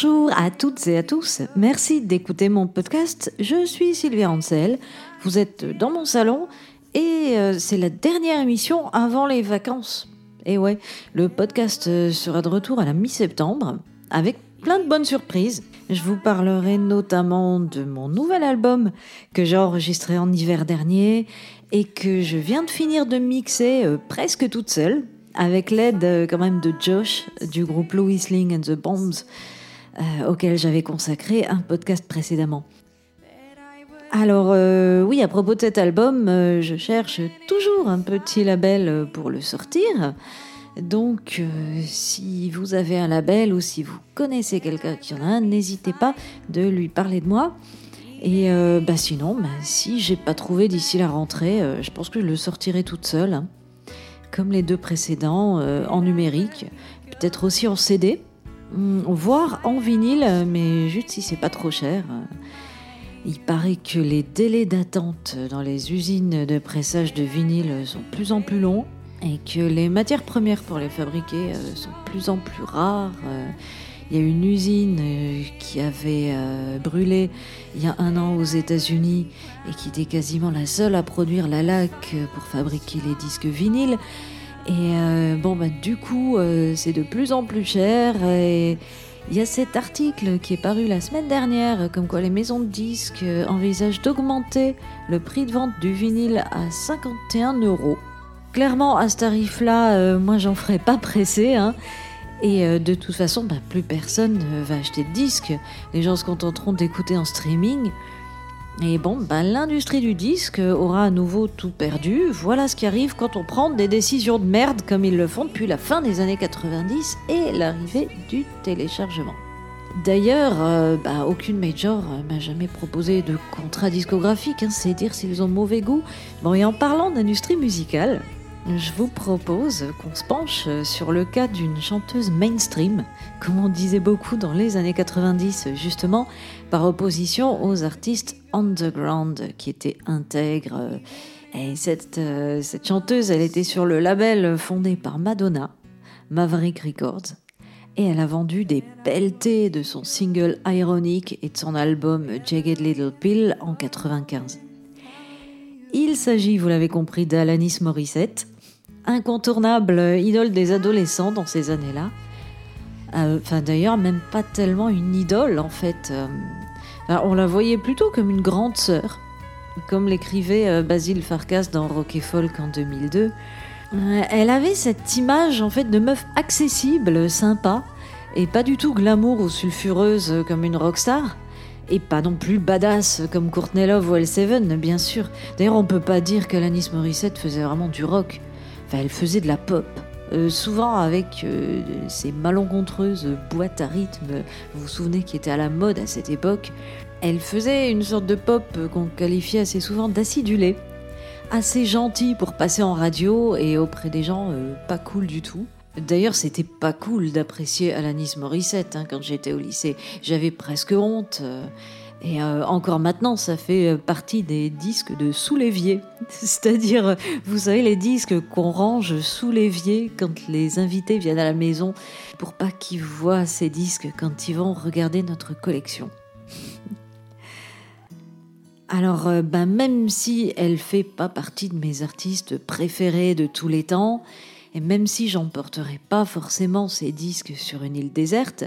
Bonjour à toutes et à tous. Merci d'écouter mon podcast. Je suis Sylvia Ansel. Vous êtes dans mon salon et euh, c'est la dernière émission avant les vacances. Et ouais, le podcast euh, sera de retour à la mi-septembre avec plein de bonnes surprises. Je vous parlerai notamment de mon nouvel album que j'ai enregistré en hiver dernier et que je viens de finir de mixer euh, presque toute seule avec l'aide quand même de Josh du groupe Louis Ling and the Bombs euh, auquel j'avais consacré un podcast précédemment. Alors oui, à propos de cet album, je cherche toujours un petit label pour le sortir. Donc, si vous avez un label ou si vous connaissez quelqu'un qui en a un, n'hésitez pas de lui parler de moi. Et bah sinon, bah, si j'ai pas trouvé d'ici la rentrée, je pense que je le sortirai toute seule. Hein comme les deux précédents, euh, en numérique, peut-être aussi en CD, voire en vinyle, mais juste si c'est pas trop cher. Il paraît que les délais d'attente dans les usines de pressage de vinyle sont de plus en plus longs et que les matières premières pour les fabriquer euh, sont de plus en plus rares. Euh, il y a une usine euh, qui avait brûlé il y a un an aux États-Unis et qui était quasiment la seule à produire la laque pour fabriquer les disques vinyles. Et euh, bon, bah, du coup, c'est de plus en plus cher. Et il y a cet article qui est paru la semaine dernière, comme quoi les maisons de disques envisagent d'augmenter le prix de vente du vinyle à 51 euros. Clairement, à ce tarif-là, moi, j'en ferai pas pressé. Hein. Et euh, de toute façon, bah, plus personne ne va acheter de disques. Les gens se contenteront d'écouter en streaming. Et bon, bah, l'industrie du disque aura à nouveau tout perdu. Voilà ce qui arrive quand on prend des décisions de merde comme ils le font depuis la fin des années 90 et l'arrivée du téléchargement. D'ailleurs, euh, bah, aucune major m'a jamais proposé de contrat discographique, hein, c'est dire s'ils ont mauvais goût. Bon, et en parlant d'industrie musicale, je vous propose qu'on se penche sur le cas d'une chanteuse mainstream, comme on disait beaucoup dans les années 90, justement, par opposition aux artistes underground qui étaient intègres. Et cette, euh, cette chanteuse, elle était sur le label fondé par Madonna, Maverick Records, et elle a vendu des pelletés de son single Ironic et de son album Jagged Little Pill en 95. Il s'agit, vous l'avez compris, d'Alanis Morissette, incontournable idole des adolescents dans ces années-là. Euh, enfin, d'ailleurs, même pas tellement une idole en fait. Euh, on la voyait plutôt comme une grande sœur, comme l'écrivait euh, Basile Farkas dans Rock et Folk en 2002. elle avait cette image en fait de meuf accessible, sympa, et pas du tout glamour ou sulfureuse comme une rockstar. Et pas non plus badass comme Courtney Love ou L7, bien sûr. D'ailleurs, on peut pas dire qu'Alanis Morissette faisait vraiment du rock elle faisait de la pop. Euh, souvent avec euh, ces malencontreuses boîtes à rythme, vous vous souvenez, qui étaient à la mode à cette époque. Elle faisait une sorte de pop qu'on qualifiait assez souvent d'acidulée, assez gentille pour passer en radio et auprès des gens euh, pas cool du tout. D'ailleurs, c'était pas cool d'apprécier Alanis Morissette hein, quand j'étais au lycée. J'avais presque honte. Et euh, encore maintenant, ça fait euh, partie des disques de sous l'évier. C'est-à-dire, euh, vous savez, les disques qu'on range sous l'évier quand les invités viennent à la maison pour pas qu'ils voient ces disques quand ils vont regarder notre collection. Alors, ben, même si elle fait pas partie de mes artistes préférés de tous les temps, et même si j'emporterai pas forcément ces disques sur une île déserte,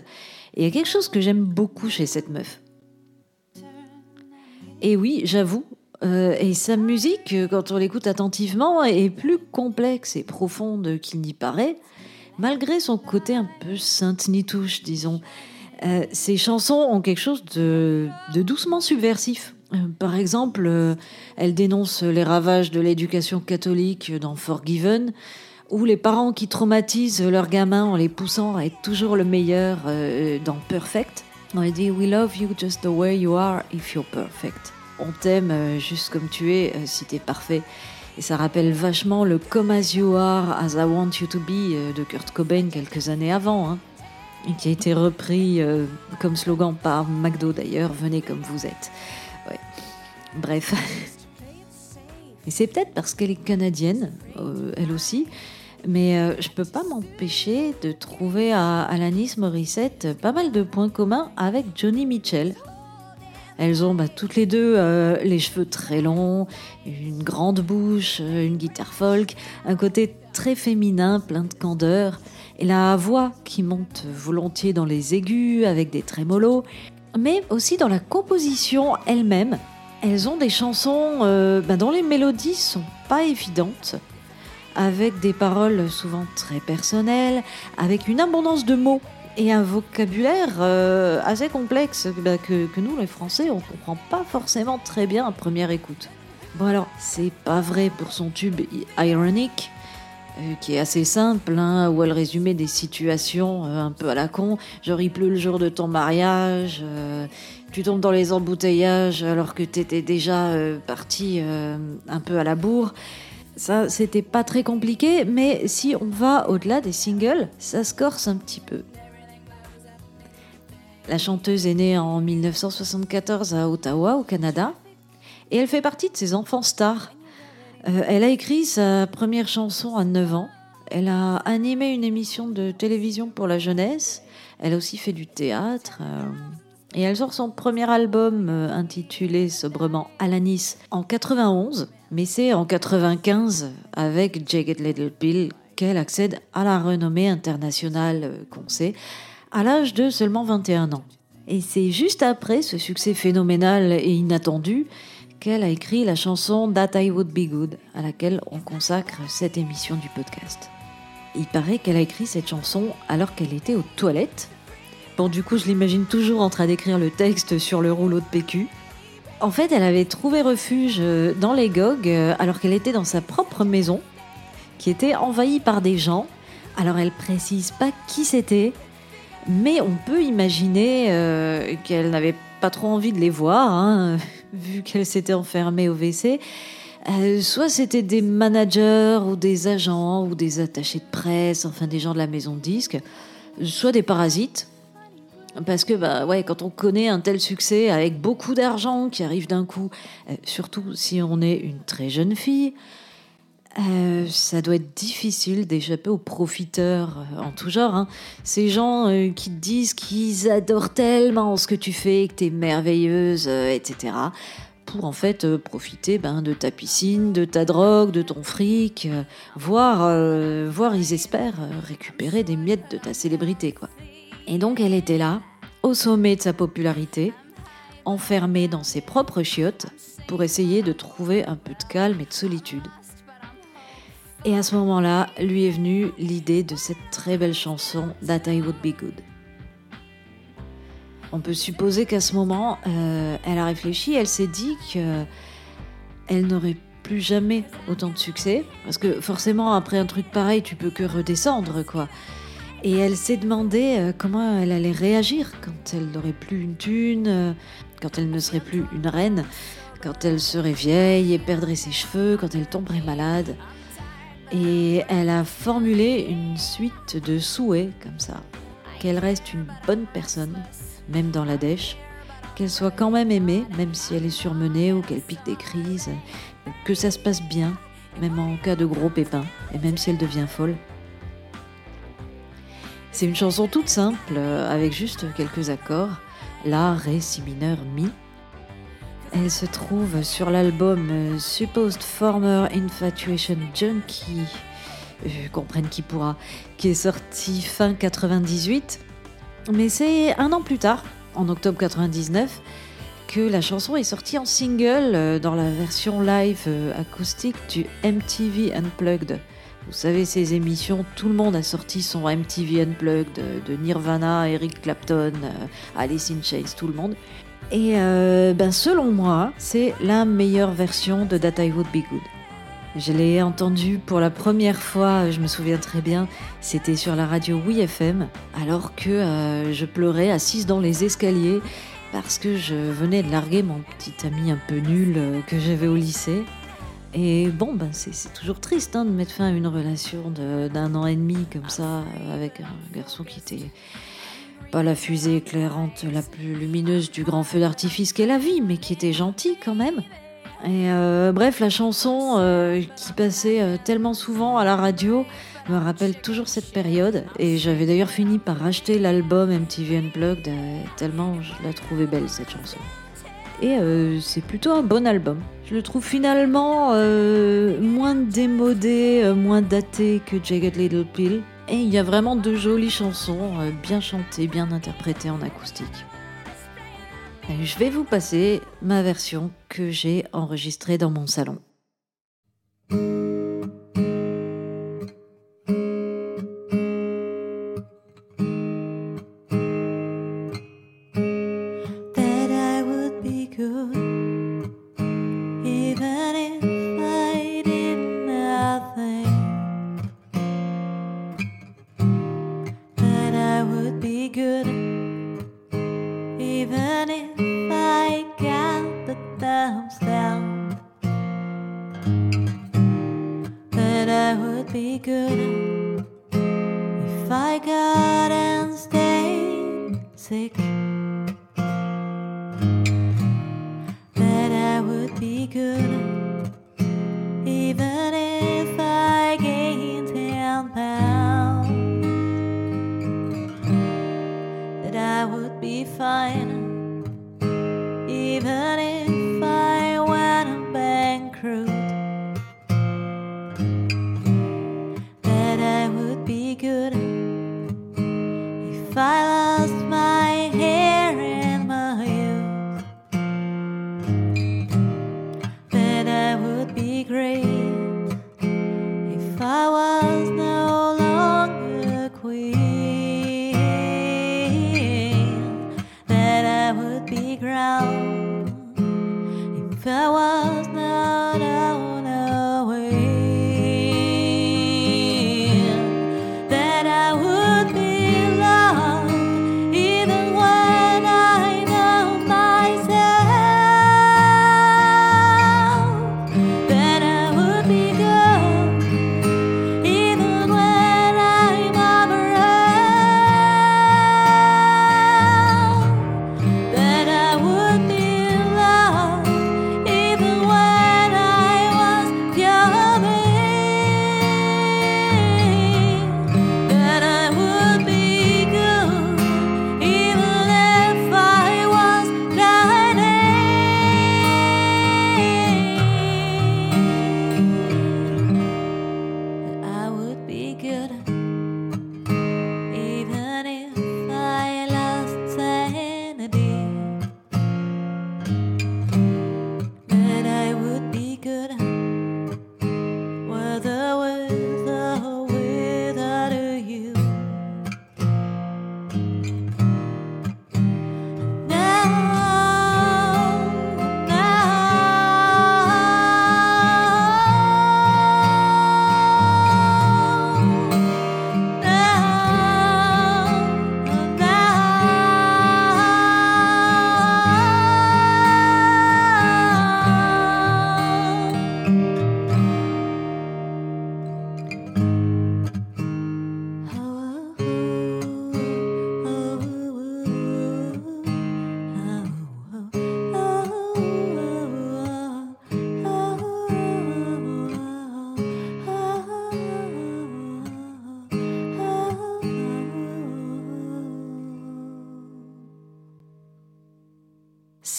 il y a quelque chose que j'aime beaucoup chez cette meuf. Et oui, j'avoue, euh, et sa musique, quand on l'écoute attentivement, est plus complexe et profonde qu'il n'y paraît, malgré son côté un peu sainte-nitouche, disons. Euh, ses chansons ont quelque chose de, doucement subversif. Euh, par exemple, elle dénonce les ravages de l'éducation catholique dans Forgiven, ou les parents qui traumatisent leurs gamins en les poussant à être toujours le meilleur dans Perfect. On dit We love you just the way you are if you're perfect. On t'aime euh, juste comme tu es euh, si t'es parfait. Et ça rappelle vachement le Come as you are, as I want you to be euh, de Kurt Cobain quelques années avant. Hein, et qui a été repris comme slogan par McDo d'ailleurs, venez comme vous êtes. Bref. Et c'est peut-être parce qu'elle est canadienne, elle aussi, Mais euh, je peux pas m'empêcher de trouver à Alanis Morissette pas mal de points communs avec Johnny Mitchell. Elles ont bah, toutes les deux euh, les cheveux très longs, une grande bouche, euh, une guitare folk, un côté très féminin, plein de candeur, et la voix qui monte volontiers dans les aigus avec des trémolos, mais aussi dans la composition elle-même. Elles ont des chansons euh, bah, dont les mélodies sont pas évidentes, avec des paroles souvent très personnelles, avec une abondance de mots et un vocabulaire euh, assez complexe bah, que, que, nous, les Français, on comprend pas forcément très bien à première écoute. Bon alors, c'est pas vrai pour son tube Ironic, euh, qui est assez simple, hein, où elle résumait des situations euh, un peu à la con, genre il pleut le jour de ton mariage, tu tombes dans les embouteillages alors que t'étais déjà parti un peu à la bourre. Ça, c'était pas très compliqué, mais si on va au-delà des singles, ça se corse un petit peu. La chanteuse est née en 1974 à Ottawa, au Canada, et elle fait partie de ces enfants stars. Euh, elle a écrit sa première chanson à 9 ans. Elle a animé une émission de télévision pour la jeunesse. Elle a aussi fait du théâtre. euh, et elle sort son premier album euh, intitulé sobrement Alanis en 91. Mais c'est en 95, avec Jagged Little Pill, qu'elle accède à la renommée internationale euh, qu'on sait, à l'âge de seulement 21 ans. Et c'est juste après ce succès phénoménal et inattendu qu'elle a écrit la chanson That I Would Be Good, à laquelle on consacre cette émission du podcast. Il paraît qu'elle a écrit cette chanson alors qu'elle était aux toilettes. Bon, du coup, je l'imagine toujours en train d'écrire le texte sur le rouleau de PQ. En fait, elle avait trouvé refuge euh, dans les GOG euh, alors qu'elle était dans sa propre maison, qui était envahie par des gens. Alors, elle précise pas qui c'était, mais on peut imaginer euh, qu'elle n'avait pas trop envie de les voir, hein, vu qu'elle s'était enfermée au WC. Soit c'était des managers ou des agents ou des attachés de presse, enfin des gens de la maison de disques, soit des parasites. Parce que bah ouais, quand on connaît un tel succès avec beaucoup d'argent qui arrive d'un coup, euh, surtout si on est une très jeune fille, euh, ça doit être difficile d'échapper aux profiteurs euh, en tout genre. hein. Ces gens qui te disent qu'ils adorent tellement ce que tu fais, que tu es merveilleuse, etc. Pour en fait profiter ben, de ta piscine, de ta drogue, de ton fric, voire, voire ils espèrent récupérer des miettes de ta célébrité. quoi. Et donc elle était là, au sommet de sa popularité, enfermée dans ses propres chiottes, pour essayer de trouver un peu de calme et de solitude. Et à ce moment-là, lui est venue l'idée de cette très belle chanson That I Would Be Good. On peut supposer qu'à ce moment, euh, elle a réfléchi, elle s'est dit que elle n'aurait plus jamais autant de succès, parce que forcément après un truc pareil, tu peux que redescendre, quoi. Et elle s'est demandé euh, comment elle allait réagir quand elle n'aurait plus une thune, euh, quand elle ne serait plus une reine, quand elle serait vieille et perdrait ses cheveux, quand elle tomberait malade. Et elle a formulé une suite de souhaits comme ça. Qu'elle reste une bonne personne, même dans la dèche. Qu'elle soit quand même aimée, même si elle est surmenée ou qu'elle pique des crises. Que ça se passe bien, même en cas de gros pépins, et même si elle devient folle. C'est une chanson toute simple, euh, avec juste quelques accords. La, Ré, Si mineur, Mi. Elle se trouve sur l'album euh, Supposed Former Infatuation Junkie, euh, comprenne qui pourra, qui est sorti fin 98. Mais c'est un an plus tard, en octobre 99, que la chanson est sortie en single euh, dans la version live euh, acoustique du MTV Unplugged. Vous savez, ces émissions, tout le monde a sorti son MTV Unplugged euh, de Nirvana, Eric Clapton, euh, Alice in Chains, tout le monde. Et euh, ben, selon moi, c'est la meilleure version de That I Would Be Good. Je l'ai entendue pour la première fois, je me souviens très bien, c'était sur la radio Oui FM, alors que je pleurais assise dans les escaliers parce que je venais de larguer mon petit ami un peu nul que j'avais au lycée. Et bon, ben c'est toujours triste hein, de mettre fin à une relation d'un an et demi comme ça, euh, avec un garçon qui était pas la fusée éclairante la plus lumineuse du grand feu d'artifice qu'est la vie, mais qui était gentil quand même. Et bref, la chanson qui passait tellement souvent à la radio me rappelle toujours cette période. Et j'avais d'ailleurs fini par racheter l'album MTV Unplugged tellement je la trouvais belle cette chanson. Et c'est plutôt un bon album. Je le trouve finalement euh, moins démodé, euh, moins daté que Jagged Little Pill. Et il y a vraiment de jolies chansons, euh, bien chantées, bien interprétées en acoustique. je vais vous passer ma version que j'ai enregistrée dans mon salon.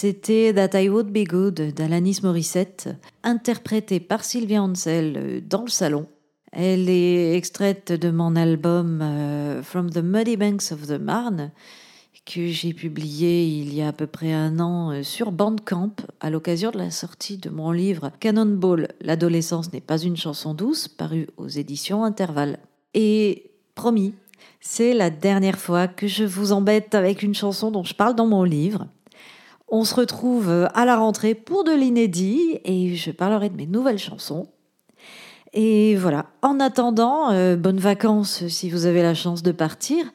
C'était That I Would Be Good d'Alanis Morissette, interprétée par Sylvia Ansel euh, dans le salon. Elle est extraite de mon album euh, From the Muddy Banks of the Marne, que j'ai publié il y a à peu près un an euh, sur Bandcamp à l'occasion de la sortie de mon livre Cannonball, l'adolescence n'est pas une chanson douce, paru aux éditions Intervalle. Et promis, c'est la dernière fois que je vous embête avec une chanson dont je parle dans mon livre. On se retrouve euh, à la rentrée pour de l'inédit et je parlerai de mes nouvelles chansons. Et voilà, en attendant, euh, bonnes vacances si vous avez la chance de partir.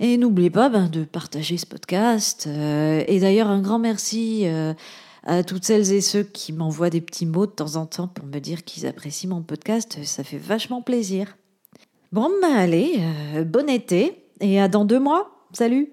Et n'oubliez pas ben, de partager ce podcast. Euh, et d'ailleurs, un grand merci à toutes celles et ceux qui m'envoient des petits mots de temps en temps pour me dire qu'ils apprécient mon podcast. Ça fait vachement plaisir. Bon, ben allez, bon été et à dans deux mois. Salut